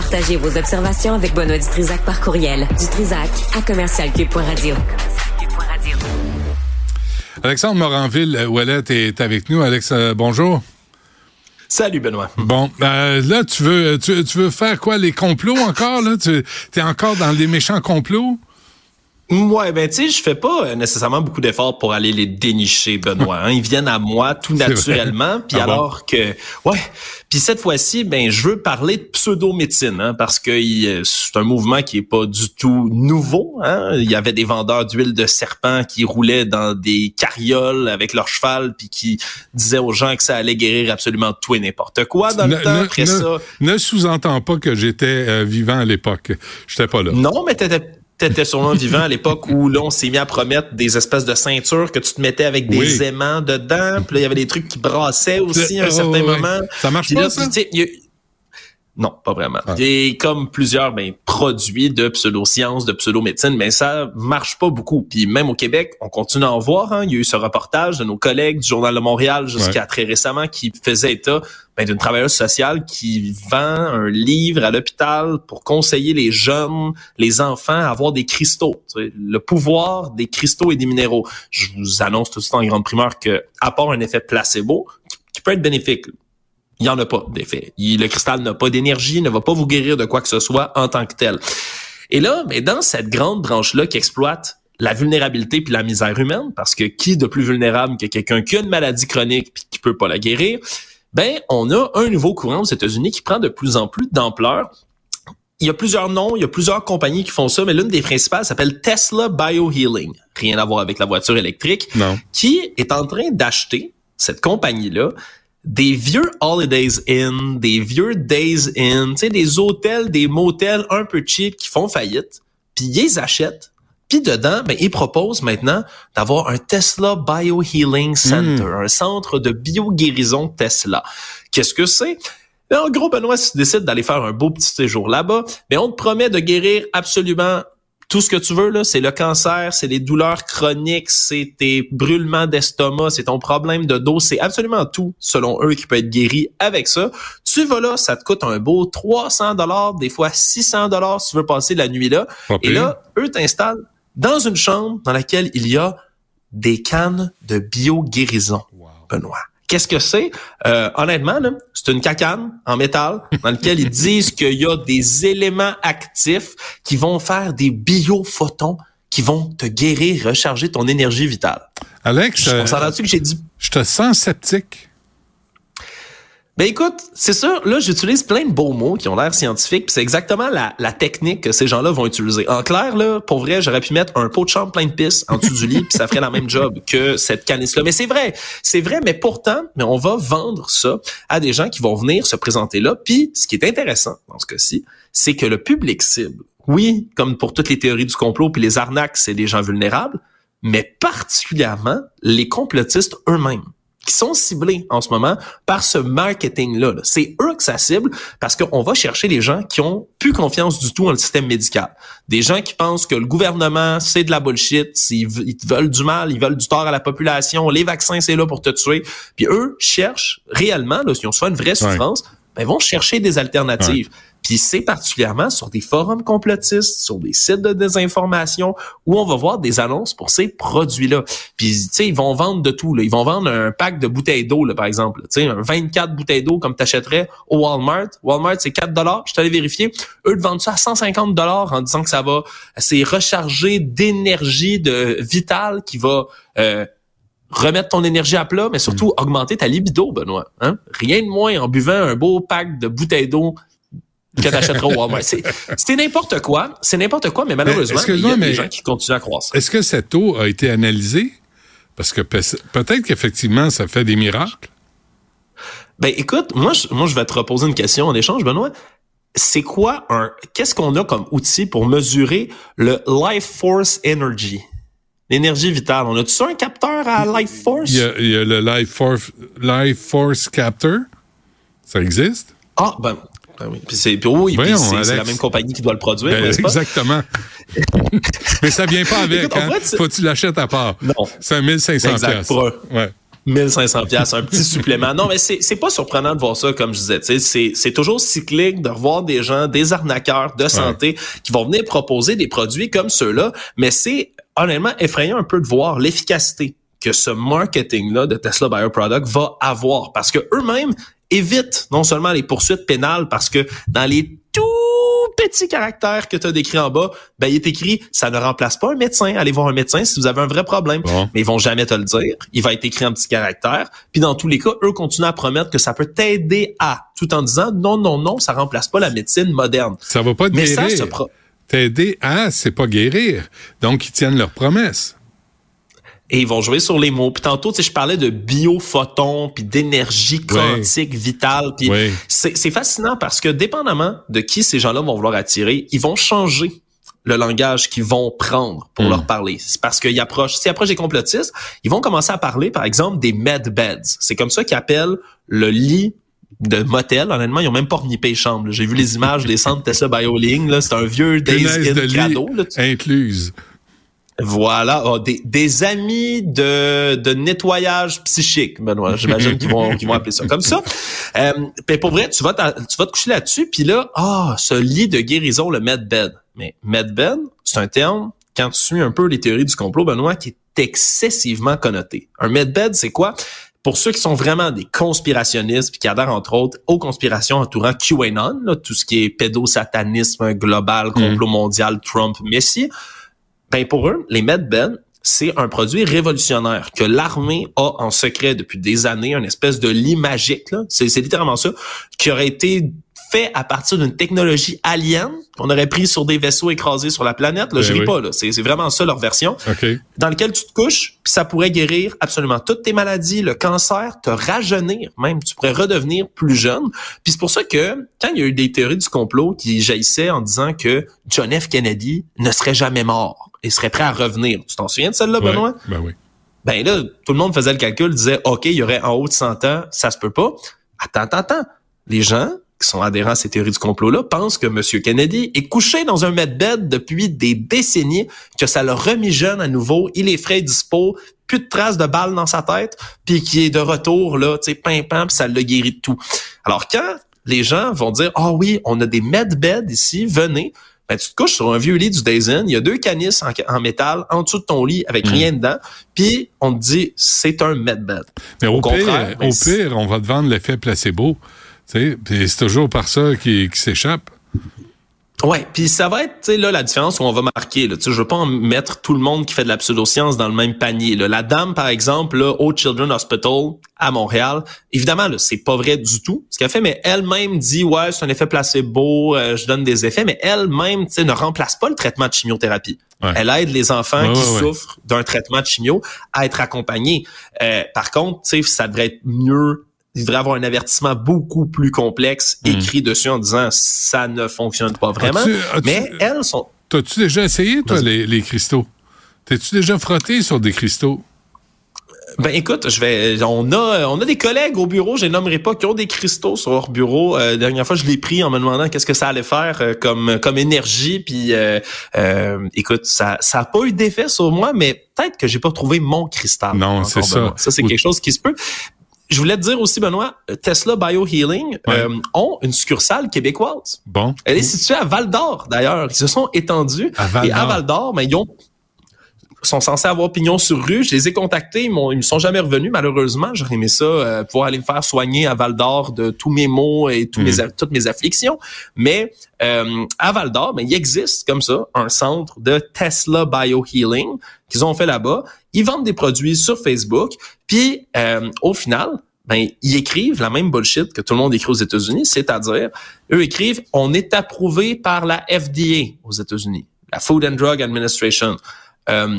Partagez vos observations avec Benoît Dutrisac par courriel. Dutrisac à commercialcube.radio. Alexandre Moranville-Ouellet est avec nous. Alex, euh, bonjour. Salut Benoît. Bon, euh, là tu veux tu, veux faire quoi les complots encore là? Tu es encore dans les méchants complots? Ouais, ben tu sais, je fais pas euh, nécessairement beaucoup d'efforts pour aller les dénicher, Benoît. Hein. Ils viennent à moi tout naturellement. Puis ah alors que, ouais. Puis cette fois-ci, ben je veux parler de pseudo-médecine, hein, parce que c'est un mouvement qui est pas du tout nouveau. Hein. Il y avait des vendeurs d'huile de serpent qui roulaient dans des carrioles avec leur cheval, puis qui disaient aux gens que ça allait guérir absolument tout et n'importe quoi dans le temps. Après ça, ne sous-entends pas que j'étais euh, vivant à l'époque. J'étais pas là. Non, mais t'étais t'étais sûrement vivant à l'époque où là, on s'est mis à promettre des espèces de ceintures que tu te mettais avec des aimants dedans. Puis là, il y avait des trucs qui brassaient aussi à un certain moment. Ça marche pas, ça? Non, pas vraiment. Ah. Et comme plusieurs ben, produits de pseudosciences, de pseudo-médecine, mais ça marche pas beaucoup. Puis même au Québec, on continue à en voir. Hein. Il y a eu ce reportage de nos collègues du Journal de Montréal jusqu'à très récemment qui faisait état ben, d'une travailleuse sociale qui vend un livre à l'hôpital pour conseiller les jeunes, les enfants à avoir des cristaux. Le pouvoir des cristaux et des minéraux. Je vous annonce tout de suite en grande primeur que, à part un effet placebo, qui peut être bénéfique, il n'y en a pas d'effet. Le cristal n'a pas d'énergie, ne va pas vous guérir de quoi que ce soit en tant que tel. Et là, mais dans cette grande branche-là qui exploite la vulnérabilité puis la misère humaine, parce que qui de plus vulnérable que quelqu'un qui a une maladie chronique puis qui peut pas la guérir, ben on a un nouveau courant aux États-Unis qui prend de plus en plus d'ampleur. Il y a plusieurs noms, il y a plusieurs compagnies qui font ça, mais l'une des principales s'appelle Tesla Biohealing. Rien à voir avec la voiture électrique. Non. Qui est en train d'acheter cette compagnie-là des vieux Holidays Inn, des vieux Days Inn, tu sais, des hôtels, des motels un peu cheap qui font faillite, puis ils les achètent. Puis dedans, ben, ils proposent maintenant d'avoir un Tesla Biohealing Center, hmm. un centre de bio-guérison Tesla. Qu'est-ce que c'est? Ben, en gros, Benoît, si tu décides d'aller faire un beau petit séjour là-bas, mais ben, on te promet de guérir absolument tout ce que tu veux, là, c'est le cancer, c'est les douleurs chroniques, c'est tes brûlements d'estomac, c'est ton problème de dos, c'est absolument tout, selon eux, qui peut être guéri avec ça. Tu vas là, ça te coûte un beau 300 dollars, des fois 600 dollars si tu veux passer la nuit là. Et là, eux t'installent dans une chambre dans laquelle il y a des cannes de bio-guérison, Benoît. Qu'est-ce que c'est? Euh, honnêtement, c'est une cacane en métal dans laquelle ils disent qu'il y a des éléments actifs qui vont faire des biophotons qui vont te guérir, recharger ton énergie vitale. Alex, je, euh, que j'ai dit... je te sens sceptique. Ben écoute, c'est sûr, là j'utilise plein de beaux mots qui ont l'air scientifiques, puis c'est exactement la, technique que ces gens-là vont utiliser. En clair, là, pour vrai, j'aurais pu mettre un pot de chambre plein de pisse en dessous du lit, puis ça ferait la même job que cette canisse-là. Mais c'est vrai, c'est vrai, mais pourtant, mais on va vendre ça à des gens qui vont venir se présenter là. Puis ce qui est intéressant dans ce cas-ci, c'est que le public cible, oui, comme pour toutes les théories du complot puis les arnaques, c'est des gens vulnérables, mais particulièrement les complotistes eux-mêmes qui sont ciblés en ce moment par ce marketing-là. C'est eux que ça cible parce qu'on va chercher les gens qui ont plus confiance du tout dans le système médical. Des gens qui pensent que le gouvernement, c'est de la bullshit, ils, veulent du mal, ils veulent du tort à la population, les vaccins, c'est là pour te tuer. Puis eux cherchent réellement, là, s'ils ont soit une vraie souffrance, ben, ils vont chercher des alternatives. Puis c'est particulièrement sur des forums complotistes, sur des sites de désinformation où on va voir des annonces pour ces produits-là. Puis tu sais, ils vont vendre de tout. Là. Ils vont vendre un pack de bouteilles d'eau, par exemple. Tu sais, un 24 bouteilles d'eau comme tu achèterais au Walmart. Walmart, c'est 4 dollars. Je t'allais vérifier. Eux te vendent ça à 150 dollars en disant que ça va, c'est recharger d'énergie de vitale qui va euh, remettre ton énergie à plat, mais surtout mm. augmenter ta libido, Benoît. Hein? Rien de moins en buvant un beau pack de bouteilles d'eau que t'achèteras au Walmart. C'est n'importe quoi. C'est n'importe quoi, mais malheureusement, il y a des gens qui continuent à croire Est-ce que cette eau a été analysée? Parce que peut-être qu'effectivement, ça fait des miracles. Ben, écoute, moi, je, moi, je vais te reposer une question en échange, Benoît. C'est quoi un, qu'est-ce qu'on a comme outil pour mesurer le Life Force Energy? L'énergie vitale. On a-tu un capteur à Life Force? Il y a, il y a le Life Force, Life Force Captor. Ça existe? Ah, ben, ben oui. Puis c'est oui, c'est la même compagnie qui doit le produire, ben, Exactement. Mais ça vient pas avec. hein? Faut que tu l'achètes à part? Non. C'est 1500 exact, pour un, ouais. 1500 pièces, un petit supplément. Non, mais c'est pas surprenant de voir ça comme je disais. C'est c'est toujours cyclique de revoir des gens, des arnaqueurs de santé qui vont venir proposer des produits comme ceux-là. Mais c'est honnêtement effrayant un peu de voir l'efficacité que ce marketing-là de Tesla Bioproduct va avoir, parce que eux-mêmes évitent non seulement les poursuites pénales, parce que dans les tout petits caractères que tu as décrits en bas, ben, il est écrit, ça ne remplace pas un médecin. Allez voir un médecin si vous avez un vrai problème. Mais ils vont jamais te le dire. Il va être écrit en petits caractères. Puis dans tous les cas, eux continuent à promettre que ça peut t'aider à, tout en disant, non, non, non, ça remplace pas la médecine moderne. Ça va pas te guérir. T'aider à, c'est pas guérir. Donc, ils tiennent leurs promesses et ils vont jouer sur les mots. Puis tantôt, tu sais, je parlais de biophotons, puis d'énergie quantique vitale. Puis c'est fascinant parce que dépendamment de qui ces gens-là vont vouloir attirer, ils vont changer le langage qu'ils vont prendre pour hmm. leur parler. C'est parce qu'ils approchent, s'ils approchent des complotistes, ils vont commencer à parler, par exemple, des med beds. C'est comme ça qu'ils appellent le lit de motel. Honnêtement, ils ont même pas renippé les chambres. J'ai vu les images des centres Tesla BioLink. C'est un vieux Days in cadeau. Là, incluse. Voilà, oh, des, des, amis de, de nettoyage psychique, Benoît. J'imagine qu'ils vont, vont appeler ça comme ça. Euh, pour vrai, tu vas, tu vas te coucher là-dessus, puis là, ah, ce lit de guérison, le medbed. Mais medbed, c'est un terme, quand tu suis un peu les théories du complot, Benoît, qui est excessivement connoté. Un medbed, c'est quoi? Pour ceux qui sont vraiment des conspirationnistes puis qui adhèrent entre autres aux conspirations entourant QAnon, là, tout ce qui est pédosatanisme global, complot mm. mondial, Trump, Messi, ben pour eux, les MedBed, c'est un produit révolutionnaire que l'armée a en secret depuis des années, une espèce de lit magique. C'est, littéralement ça, qui aurait été fait à partir d'une technologie alien qu'on aurait pris sur des vaisseaux écrasés sur la planète. Là, je ben ris pas, là. C'est, vraiment ça leur version. Dans lequel tu te couches, puis ça pourrait guérir absolument toutes tes maladies, le cancer, te rajeunir même. Tu pourrais redevenir plus jeune. Puis c'est pour ça que quand il y a eu des théories du complot qui jaillissaient en disant que John F. Kennedy ne serait jamais mort et serait prêt à revenir. Tu t'en souviens de celle-là, Benoît? Ben oui. Ben là, tout le monde faisait le calcul, disait, OK, il y aurait en haut de 100 ans, ça se peut pas. Attends, attends, attends. Les gens qui sont adhérents à ces théories du complot-là pensent que M. Kennedy est couché dans un medbed depuis des décennies, que ça l'a remis jeune à nouveau, il est frais dispo, plus de traces de balles dans sa tête, puis qui est de retour, là, tu sais, pimpant, puis ça l'a guéri de tout. Alors quand les gens vont dire, ah oui, on a des medbeds ici, venez, ben, tu te couches sur un vieux lit du Dazen, il y a deux canisses en, métal en dessous de ton lit avec mm. rien dedans, puis on te dit c'est un medbed. Mais au, pire, ben, au pire, on va te vendre l'effet placebo. C'est toujours par ça qui, qui s'échappe. Ouais, puis ça va être là la différence où on va marquer là, je veux pas en mettre tout le monde qui fait de la pseudoscience dans le même panier là. La dame par exemple là, au Children's Hospital à Montréal, évidemment là, c'est pas vrai du tout ce qu'elle fait mais elle-même dit ouais, c'est un effet placebo, euh, je donne des effets mais elle-même tu sais ne remplace pas le traitement de chimiothérapie. Elle aide les enfants qui souffrent d'un traitement de chimio à être accompagnés. Euh, par contre, tu sais ça devrait être mieux il devrait avoir un avertissement beaucoup plus complexe hmm. écrit dessus en disant ça ne fonctionne pas vraiment. mais elles sont. T'as-tu déjà essayé, toi, les, les cristaux? T'es-tu déjà frotté sur des cristaux? Ben écoute, je vais. On a, on a des collègues au bureau, je les nommerai pas, qui ont des cristaux sur leur bureau. Euh, dernière fois, je l'ai pris en me demandant qu'est-ce que ça allait faire euh, comme comme énergie. Puis, euh, euh, écoute, ça, ça a pas eu d'effet sur moi, mais peut-être que j'ai pas trouvé mon cristal. Non, c'est ça. Ça, c'est quelque chose qui se peut. Je voulais te dire aussi, Benoît, Tesla Biohealing euh, ont une succursale québécoise. Bon. Elle est située à Val d'Or, d'ailleurs. Ils se sont étendus. À Val et à Val d'Or, mais ils ont sont censés avoir pignon sur rue. Je les ai contactés, ils, ils me sont jamais revenus, malheureusement. J'aurais aimé ça, euh, pouvoir aller me faire soigner à Val d'Or de tous mes maux et tous mes, mm. toutes mes afflictions. Mais euh, à Val d'Or, ben, il existe comme ça un centre de Tesla Biohealing qu'ils ont fait là-bas. Ils vendent des produits sur Facebook, puis euh, au final, ben, ils écrivent la même bullshit que tout le monde écrit aux États-Unis, c'est-à-dire, eux écrivent, on est approuvé par la FDA aux États-Unis, la Food and Drug Administration. Euh,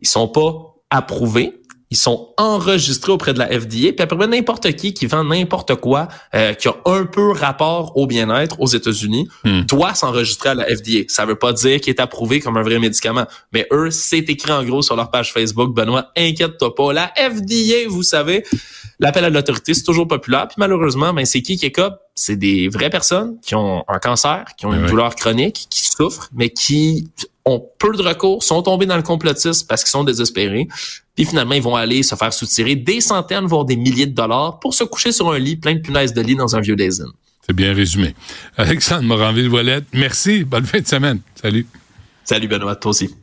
ils sont pas approuvés, ils sont enregistrés auprès de la FDA, puis après n'importe qui qui vend n'importe quoi euh, qui a un peu rapport au bien-être aux États-Unis hmm. doit s'enregistrer à la FDA. Ça veut pas dire qu'il est approuvé comme un vrai médicament, mais eux, c'est écrit en gros sur leur page Facebook. Benoît, inquiète-toi pas, la FDA, vous savez, l'appel à l'autorité, c'est toujours populaire, puis malheureusement, ben c'est qui qui écope c'est des vraies personnes qui ont un cancer, qui ont une Ouais. douleur chronique, qui souffrent, mais qui ont peu de recours, sont tombés dans le complotisme parce qu'ils sont désespérés. Puis finalement, ils vont aller se faire soutirer des centaines, voire des milliers de dollars pour se coucher sur un lit plein de punaises de lit dans un vieux daisine. C'est bien résumé. Alexandre Moranville-Voilette, merci. Bonne fin de semaine. Salut. Salut Benoît, toi aussi.